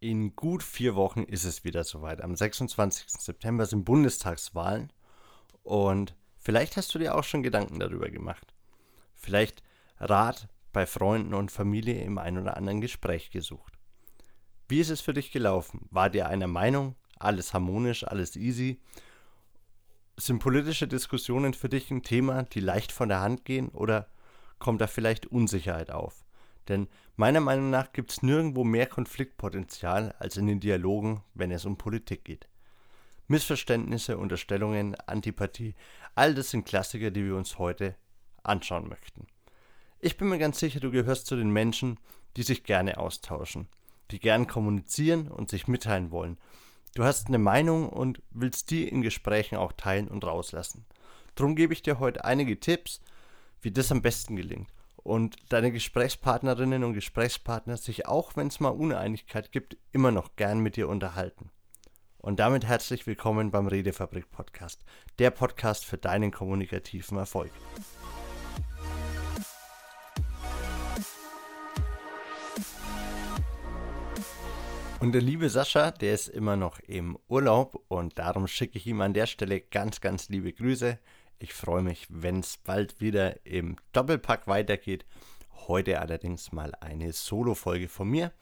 In gut vier Wochen ist es wieder soweit. Am 26. September sind Bundestagswahlen und vielleicht hast du dir auch schon Gedanken darüber gemacht. Vielleicht Rat bei Freunden und Familie im ein oder anderen Gespräch gesucht. Wie ist es für dich gelaufen? War dir einer Meinung? Alles harmonisch, alles easy? Sind politische Diskussionen für dich ein Thema, die leicht von der Hand gehen oder kommt da vielleicht Unsicherheit auf? Denn meiner Meinung nach gibt es nirgendwo mehr Konfliktpotenzial als in den Dialogen, wenn es um Politik geht. Missverständnisse, Unterstellungen, Antipathie, all das sind Klassiker, die wir uns heute anschauen möchten. Ich bin mir ganz sicher, du gehörst zu den Menschen, die sich gerne austauschen, die gern kommunizieren und sich mitteilen wollen. Du hast eine Meinung und willst die in Gesprächen auch teilen und rauslassen. Darum gebe ich dir heute einige Tipps, wie das am besten gelingt und deine Gesprächspartnerinnen und Gesprächspartner sich auch, wenn es mal Uneinigkeit gibt, immer noch gern mit dir unterhalten. Und damit herzlich willkommen beim Redefabrik Podcast, der Podcast für deinen kommunikativen Erfolg. Und der liebe Sascha, der ist immer noch im Urlaub und darum schicke ich ihm an der Stelle ganz, ganz liebe Grüße. Ich freue mich, wenn es bald wieder im Doppelpack weitergeht. Heute allerdings mal eine Solo-Folge von mir.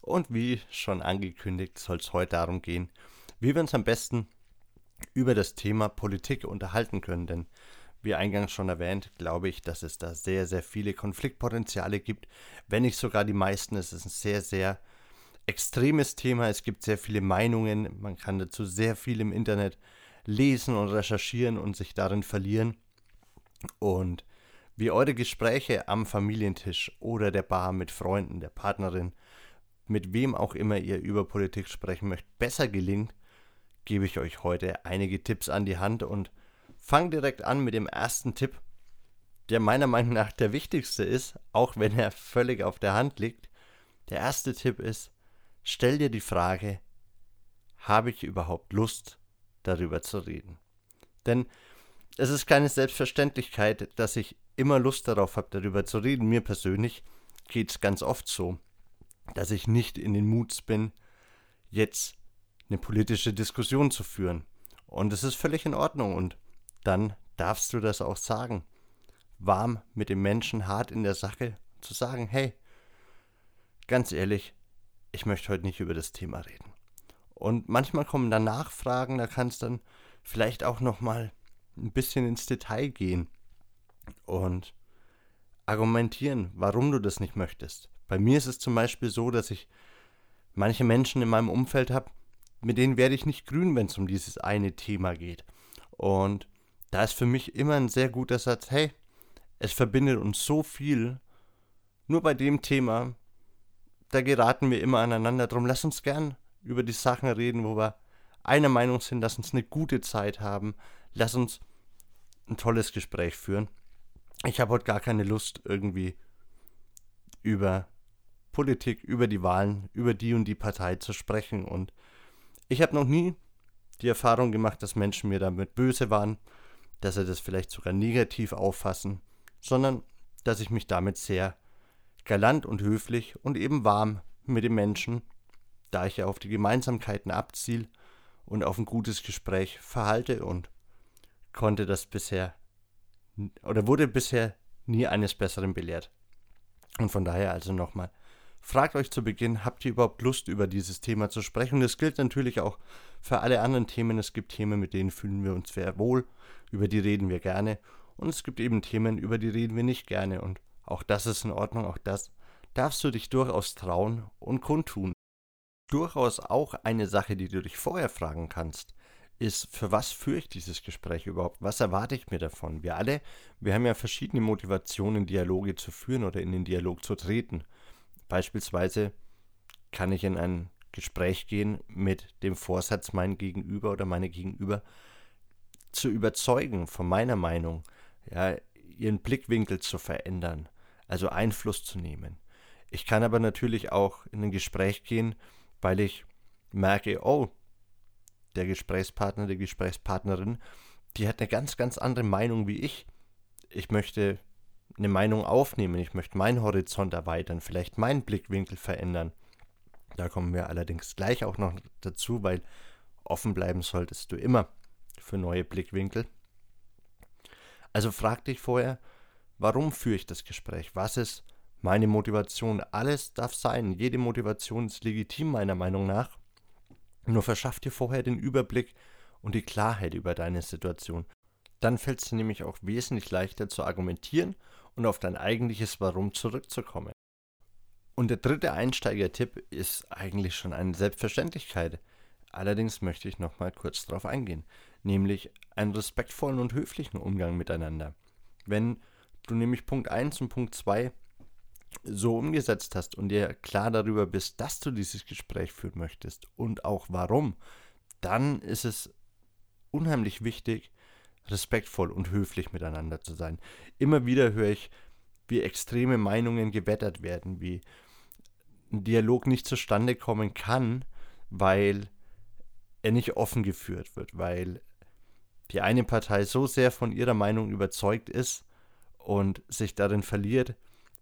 Und wie schon angekündigt, soll es heute darum gehen, wie wir uns am besten über das Thema Politik unterhalten können. Denn wie eingangs schon erwähnt, glaube ich, dass es da sehr, sehr viele Konfliktpotenziale gibt. Wenn nicht sogar die meisten. Es ist ein sehr, sehr extremes Thema. Es gibt sehr viele Meinungen. Man kann dazu sehr viel im Internet lesen und recherchieren und sich darin verlieren. Und wie eure Gespräche am Familientisch oder der Bar mit Freunden, der Partnerin, mit wem auch immer ihr über Politik sprechen möchtet, besser gelingt, gebe ich euch heute einige Tipps an die Hand und fange direkt an mit dem ersten Tipp, der meiner Meinung nach der wichtigste ist, auch wenn er völlig auf der Hand liegt. Der erste Tipp ist, stell dir die Frage, habe ich überhaupt Lust, darüber zu reden. Denn es ist keine Selbstverständlichkeit, dass ich immer Lust darauf habe, darüber zu reden. Mir persönlich geht es ganz oft so, dass ich nicht in den Muts bin, jetzt eine politische Diskussion zu führen. Und es ist völlig in Ordnung und dann darfst du das auch sagen. Warm mit dem Menschen, hart in der Sache, zu sagen, hey, ganz ehrlich, ich möchte heute nicht über das Thema reden. Und manchmal kommen dann Nachfragen, da kannst dann vielleicht auch noch mal ein bisschen ins Detail gehen und argumentieren, warum du das nicht möchtest. Bei mir ist es zum Beispiel so, dass ich manche Menschen in meinem Umfeld habe, mit denen werde ich nicht grün, wenn es um dieses eine Thema geht. Und da ist für mich immer ein sehr guter Satz, hey, es verbindet uns so viel, nur bei dem Thema, da geraten wir immer aneinander drum, lass uns gern über die Sachen reden, wo wir einer Meinung sind, lass uns eine gute Zeit haben, lass uns ein tolles Gespräch führen. Ich habe heute gar keine Lust, irgendwie über Politik, über die Wahlen, über die und die Partei zu sprechen. Und ich habe noch nie die Erfahrung gemacht, dass Menschen mir damit böse waren, dass sie das vielleicht sogar negativ auffassen, sondern dass ich mich damit sehr galant und höflich und eben warm mit den Menschen da ich ja auf die Gemeinsamkeiten abziele und auf ein gutes Gespräch verhalte und konnte das bisher oder wurde bisher nie eines Besseren belehrt. Und von daher also nochmal, fragt euch zu Beginn, habt ihr überhaupt Lust, über dieses Thema zu sprechen? Und das gilt natürlich auch für alle anderen Themen. Es gibt Themen, mit denen fühlen wir uns sehr wohl, über die reden wir gerne. Und es gibt eben Themen, über die reden wir nicht gerne. Und auch das ist in Ordnung, auch das darfst du dich durchaus trauen und kundtun durchaus auch eine Sache, die du dich vorher fragen kannst, ist, für was führe ich dieses Gespräch überhaupt? Was erwarte ich mir davon? Wir alle, wir haben ja verschiedene Motivationen, Dialoge zu führen oder in den Dialog zu treten. Beispielsweise kann ich in ein Gespräch gehen mit dem Vorsatz, mein Gegenüber oder meine Gegenüber zu überzeugen von meiner Meinung, ja, ihren Blickwinkel zu verändern, also Einfluss zu nehmen. Ich kann aber natürlich auch in ein Gespräch gehen, weil ich merke, oh, der Gesprächspartner, die Gesprächspartnerin, die hat eine ganz, ganz andere Meinung wie ich. Ich möchte eine Meinung aufnehmen, ich möchte meinen Horizont erweitern, vielleicht meinen Blickwinkel verändern. Da kommen wir allerdings gleich auch noch dazu, weil offen bleiben solltest du immer für neue Blickwinkel. Also frag dich vorher, warum führe ich das Gespräch? Was ist meine Motivation? Alles darf sein. Jede Motivation ist legitim meiner Meinung nach. Nur verschaff dir vorher den Überblick und die Klarheit über deine Situation. Dann fällt es dir nämlich auch wesentlich leichter zu argumentieren und auf dein eigentliches Warum zurückzukommen. Und der dritte Einsteigertipp ist eigentlich schon eine Selbstverständlichkeit. Allerdings möchte ich noch mal kurz darauf eingehen, nämlich einen respektvollen und höflichen Umgang miteinander. Wenn du nämlich Punkt 1 und Punkt 2 so umgesetzt hast und dir klar darüber bist, dass du dieses Gespräch führen möchtest und auch warum, dann ist es unheimlich wichtig, respektvoll und höflich miteinander zu sein. Immer wieder höre ich, wie extreme Meinungen gewettert werden, wie ein Dialog nicht zustande kommen kann, weil er nicht offen geführt wird, weil die eine Partei so sehr von ihrer Meinung überzeugt ist und sich darin verliert,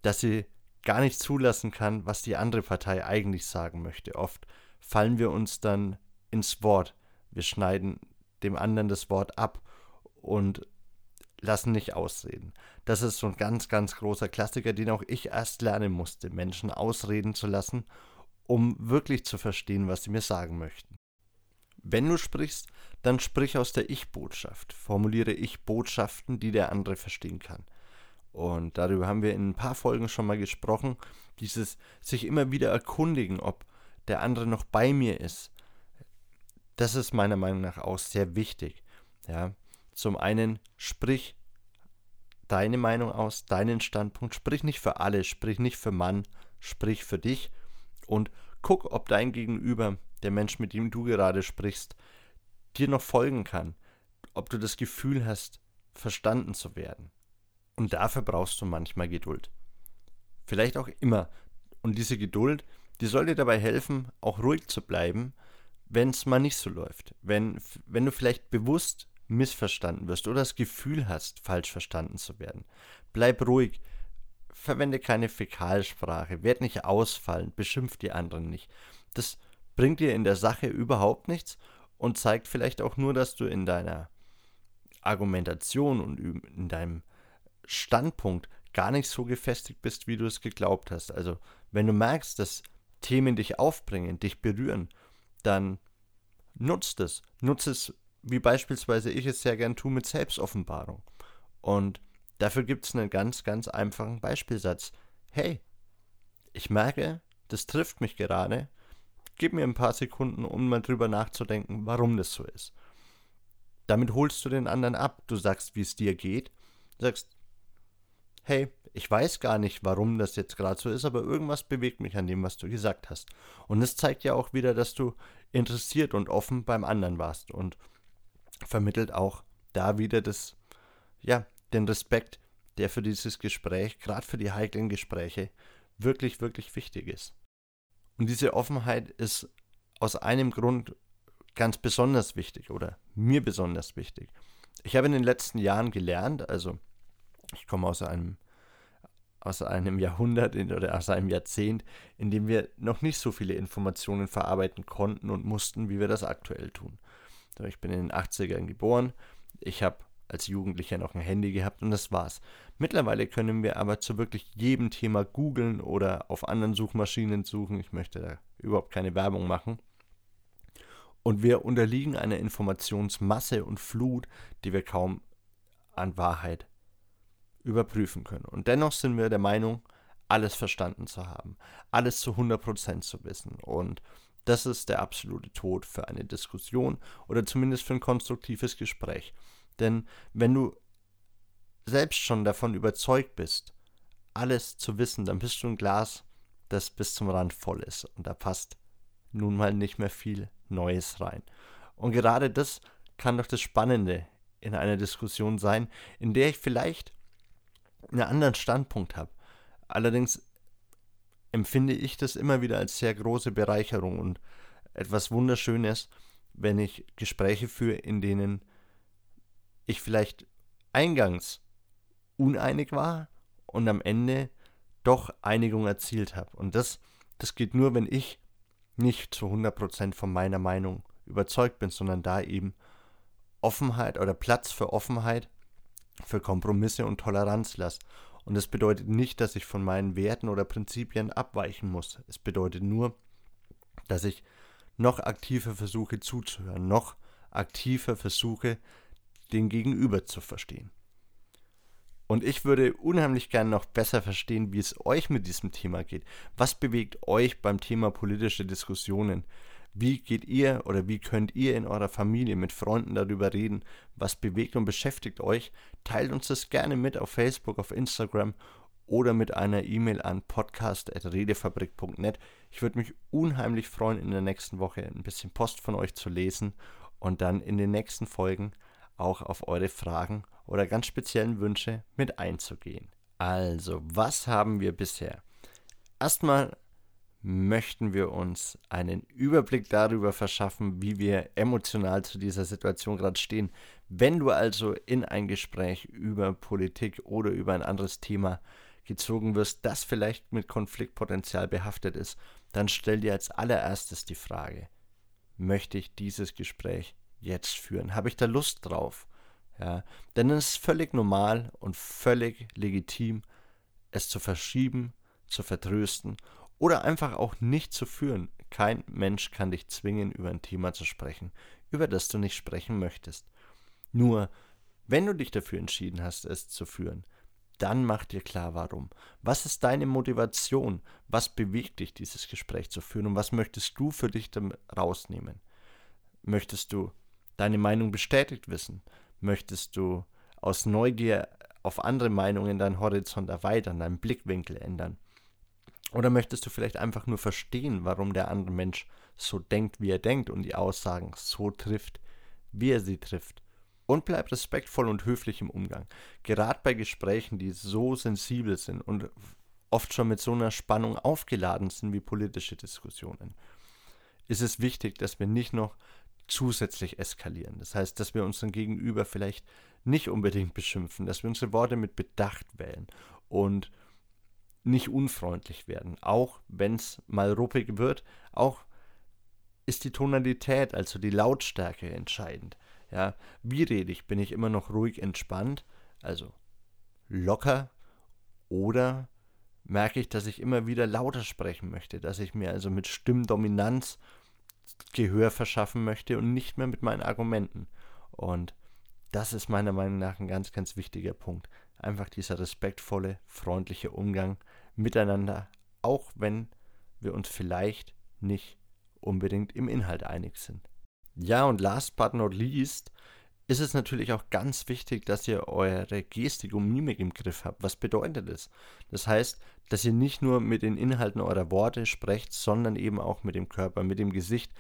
dass sie gar nicht zulassen kann, was die andere Partei eigentlich sagen möchte. Oft fallen wir uns dann ins Wort. Wir schneiden dem anderen das Wort ab und lassen nicht ausreden. Das ist so ein ganz, ganz großer Klassiker, den auch ich erst lernen musste, Menschen ausreden zu lassen, um wirklich zu verstehen, was sie mir sagen möchten. Wenn du sprichst, dann sprich aus der Ich-Botschaft. Formuliere Ich-Botschaften, die der andere verstehen kann. Und darüber haben wir in ein paar Folgen schon mal gesprochen. Dieses sich immer wieder erkundigen, ob der andere noch bei mir ist. Das ist meiner Meinung nach auch sehr wichtig. Ja, zum einen sprich deine Meinung aus, deinen Standpunkt, sprich nicht für alle, sprich nicht für Mann, sprich für dich und guck, ob dein Gegenüber, der Mensch, mit dem du gerade sprichst, dir noch folgen kann, ob du das Gefühl hast, verstanden zu werden. Und dafür brauchst du manchmal Geduld. Vielleicht auch immer. Und diese Geduld, die soll dir dabei helfen, auch ruhig zu bleiben, wenn es mal nicht so läuft. Wenn, wenn du vielleicht bewusst missverstanden wirst oder das Gefühl hast, falsch verstanden zu werden. Bleib ruhig, verwende keine Fäkalsprache, werd nicht ausfallen, beschimpf die anderen nicht. Das bringt dir in der Sache überhaupt nichts und zeigt vielleicht auch nur, dass du in deiner Argumentation und in deinem Standpunkt gar nicht so gefestigt bist, wie du es geglaubt hast. Also, wenn du merkst, dass Themen dich aufbringen, dich berühren, dann nutzt es. Nutze es wie beispielsweise ich es sehr gern tue mit Selbstoffenbarung. Und dafür gibt es einen ganz, ganz einfachen Beispielsatz. Hey, ich merke, das trifft mich gerade. Gib mir ein paar Sekunden, um mal drüber nachzudenken, warum das so ist. Damit holst du den anderen ab. Du sagst, wie es dir geht. Du sagst, hey, ich weiß gar nicht, warum das jetzt gerade so ist, aber irgendwas bewegt mich an dem, was du gesagt hast. Und es zeigt ja auch wieder, dass du interessiert und offen beim anderen warst. Und vermittelt auch da wieder das, ja, den Respekt, der für dieses Gespräch, gerade für die heiklen Gespräche, wirklich, wirklich wichtig ist. Und diese Offenheit ist aus einem Grund ganz besonders wichtig oder mir besonders wichtig. Ich habe in den letzten Jahren gelernt, also ich komme aus einem aus einem Jahrhundert oder aus einem Jahrzehnt, in dem wir noch nicht so viele Informationen verarbeiten konnten und mussten, wie wir das aktuell tun. Ich bin in den 80ern geboren. Ich habe als Jugendlicher noch ein Handy gehabt und das war's. Mittlerweile können wir aber zu wirklich jedem Thema googeln oder auf anderen Suchmaschinen suchen. Ich möchte da überhaupt keine Werbung machen. Und wir unterliegen einer Informationsmasse und Flut, die wir kaum an Wahrheit überprüfen können. Und dennoch sind wir der Meinung, alles verstanden zu haben, alles zu 100% zu wissen. Und das ist der absolute Tod für eine Diskussion oder zumindest für ein konstruktives Gespräch. Denn wenn du selbst schon davon überzeugt bist, alles zu wissen, dann bist du ein Glas, das bis zum Rand voll ist. Und da passt nun mal nicht mehr viel Neues rein. Und gerade das kann doch das Spannende in einer Diskussion sein, in der ich vielleicht einen anderen Standpunkt habe. Allerdings empfinde ich das immer wieder als sehr große Bereicherung und etwas Wunderschönes, wenn ich Gespräche führe, in denen ich vielleicht eingangs uneinig war und am Ende doch Einigung erzielt habe. Und das, das geht nur, wenn ich nicht zu 100% von meiner Meinung überzeugt bin, sondern da eben Offenheit oder Platz für Offenheit, für Kompromisse und Toleranz lasse. Und das bedeutet nicht, dass ich von meinen Werten oder Prinzipien abweichen muss. Es bedeutet nur, dass ich noch aktiver versuche zuzuhören, noch aktiver versuche, den Gegenüber zu verstehen. Und ich würde unheimlich gerne noch besser verstehen, wie es euch mit diesem Thema geht. Was bewegt euch beim Thema politische Diskussionen? Wie geht ihr oder wie könnt ihr in eurer Familie mit Freunden darüber reden? Was bewegt und beschäftigt euch? Teilt uns das gerne mit auf Facebook, auf Instagram oder mit einer E-Mail an podcast.redefabrik.net. Ich würde mich unheimlich freuen, in der nächsten Woche ein bisschen Post von euch zu lesen und dann in den nächsten Folgen auch auf eure Fragen oder ganz speziellen Wünsche mit einzugehen. Also, was haben wir bisher? Erstmal möchten wir uns einen Überblick darüber verschaffen, wie wir emotional zu dieser Situation gerade stehen. Wenn du also in ein Gespräch über Politik oder über ein anderes Thema gezogen wirst, das vielleicht mit Konfliktpotenzial behaftet ist, dann stell dir als allererstes die Frage, möchte ich dieses Gespräch jetzt führen? Habe ich da Lust drauf? Ja, denn es ist völlig normal und völlig legitim, es zu verschieben, zu vertrösten oder einfach auch nicht zu führen. Kein Mensch kann dich zwingen, über ein Thema zu sprechen, über das du nicht sprechen möchtest. Nur, wenn du dich dafür entschieden hast, es zu führen, dann mach dir klar, warum. Was ist deine Motivation? Was bewegt dich, dieses Gespräch zu führen? Und was möchtest du für dich rausnehmen? Möchtest du deine Meinung bestätigt wissen? Möchtest du aus Neugier auf andere Meinungen deinen Horizont erweitern, deinen Blickwinkel ändern? Oder möchtest du vielleicht einfach nur verstehen, warum der andere Mensch so denkt, wie er denkt und die Aussagen so trifft, wie er sie trifft? Und bleib respektvoll und höflich im Umgang. Gerade bei Gesprächen, die so sensibel sind und oft schon mit so einer Spannung aufgeladen sind wie politische Diskussionen, ist es wichtig, dass wir nicht noch zusätzlich eskalieren. Das heißt, dass wir unseren Gegenüber vielleicht nicht unbedingt beschimpfen, dass wir unsere Worte mit Bedacht wählen und nicht unfreundlich werden, auch wenn es mal ruppig wird, auch ist die Tonalität, also die Lautstärke entscheidend. Ja, wie rede ich? Bin ich immer noch ruhig entspannt, also locker oder merke ich, dass ich immer wieder lauter sprechen möchte, dass ich mir also mit Stimmdominanz Gehör verschaffen möchte und nicht mehr mit meinen Argumenten. Und das ist meiner Meinung nach ein ganz, ganz wichtiger Punkt. Einfach dieser respektvolle, freundliche Umgang miteinander, auch wenn wir uns vielleicht nicht unbedingt im Inhalt einig sind. Ja, und last but not least ist es natürlich auch ganz wichtig, dass ihr eure Gestik und Mimik im Griff habt. Was bedeutet das? Das heißt, dass ihr nicht nur mit den Inhalten eurer Worte sprecht, sondern eben auch mit dem Körper, mit dem Gesicht,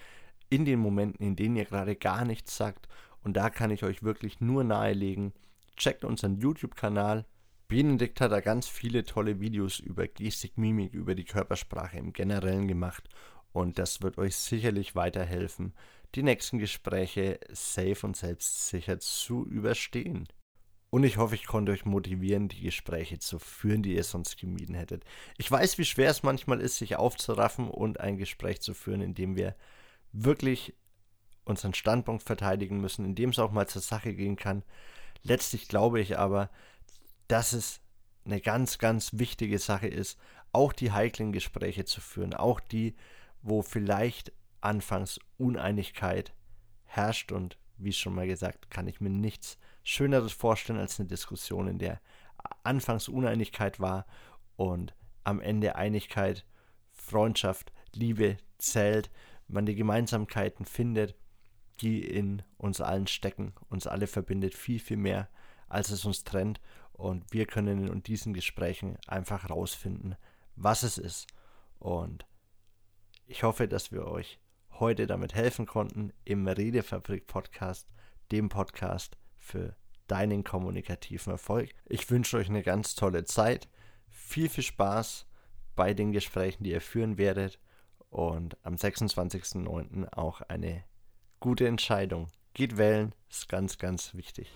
in den Momenten, in denen ihr gerade gar nichts sagt. Und da kann ich euch wirklich nur nahelegen, checkt unseren YouTube-Kanal. Benedikt hat da ganz viele tolle Videos über Gestik, Mimik, über die Körpersprache im Generellen gemacht. Und das wird euch sicherlich weiterhelfen, die nächsten Gespräche safe und selbstsicher zu überstehen. Und ich hoffe, ich konnte euch motivieren, die Gespräche zu führen, die ihr sonst gemieden hättet. Ich weiß, wie schwer es manchmal ist, sich aufzuraffen und ein Gespräch zu führen, in dem wir wirklich unseren Standpunkt verteidigen müssen, in dem es auch mal zur Sache gehen kann. Letztlich glaube ich aber, dass es eine ganz, ganz wichtige Sache ist, auch die heiklen Gespräche zu führen, auch die, wo vielleicht anfangs Uneinigkeit herrscht und wie schon mal gesagt, kann ich mir nichts Schöneres vorstellen als eine Diskussion, in der anfangs Uneinigkeit war und am Ende Einigkeit, Freundschaft, Liebe zählt, man die Gemeinsamkeiten findet, die in uns allen stecken, uns alle verbindet viel, viel mehr, als es uns trennt und wir können in diesen Gesprächen einfach rausfinden, was es ist und ich hoffe, dass wir euch heute damit helfen konnten im Redefabrik Podcast, dem Podcast für deinen kommunikativen Erfolg. Ich wünsche euch eine ganz tolle Zeit, viel, viel Spaß bei den Gesprächen, die ihr führen werdet und am 26.09. auch eine gute Entscheidung. Geht wählen, ist ganz, ganz wichtig.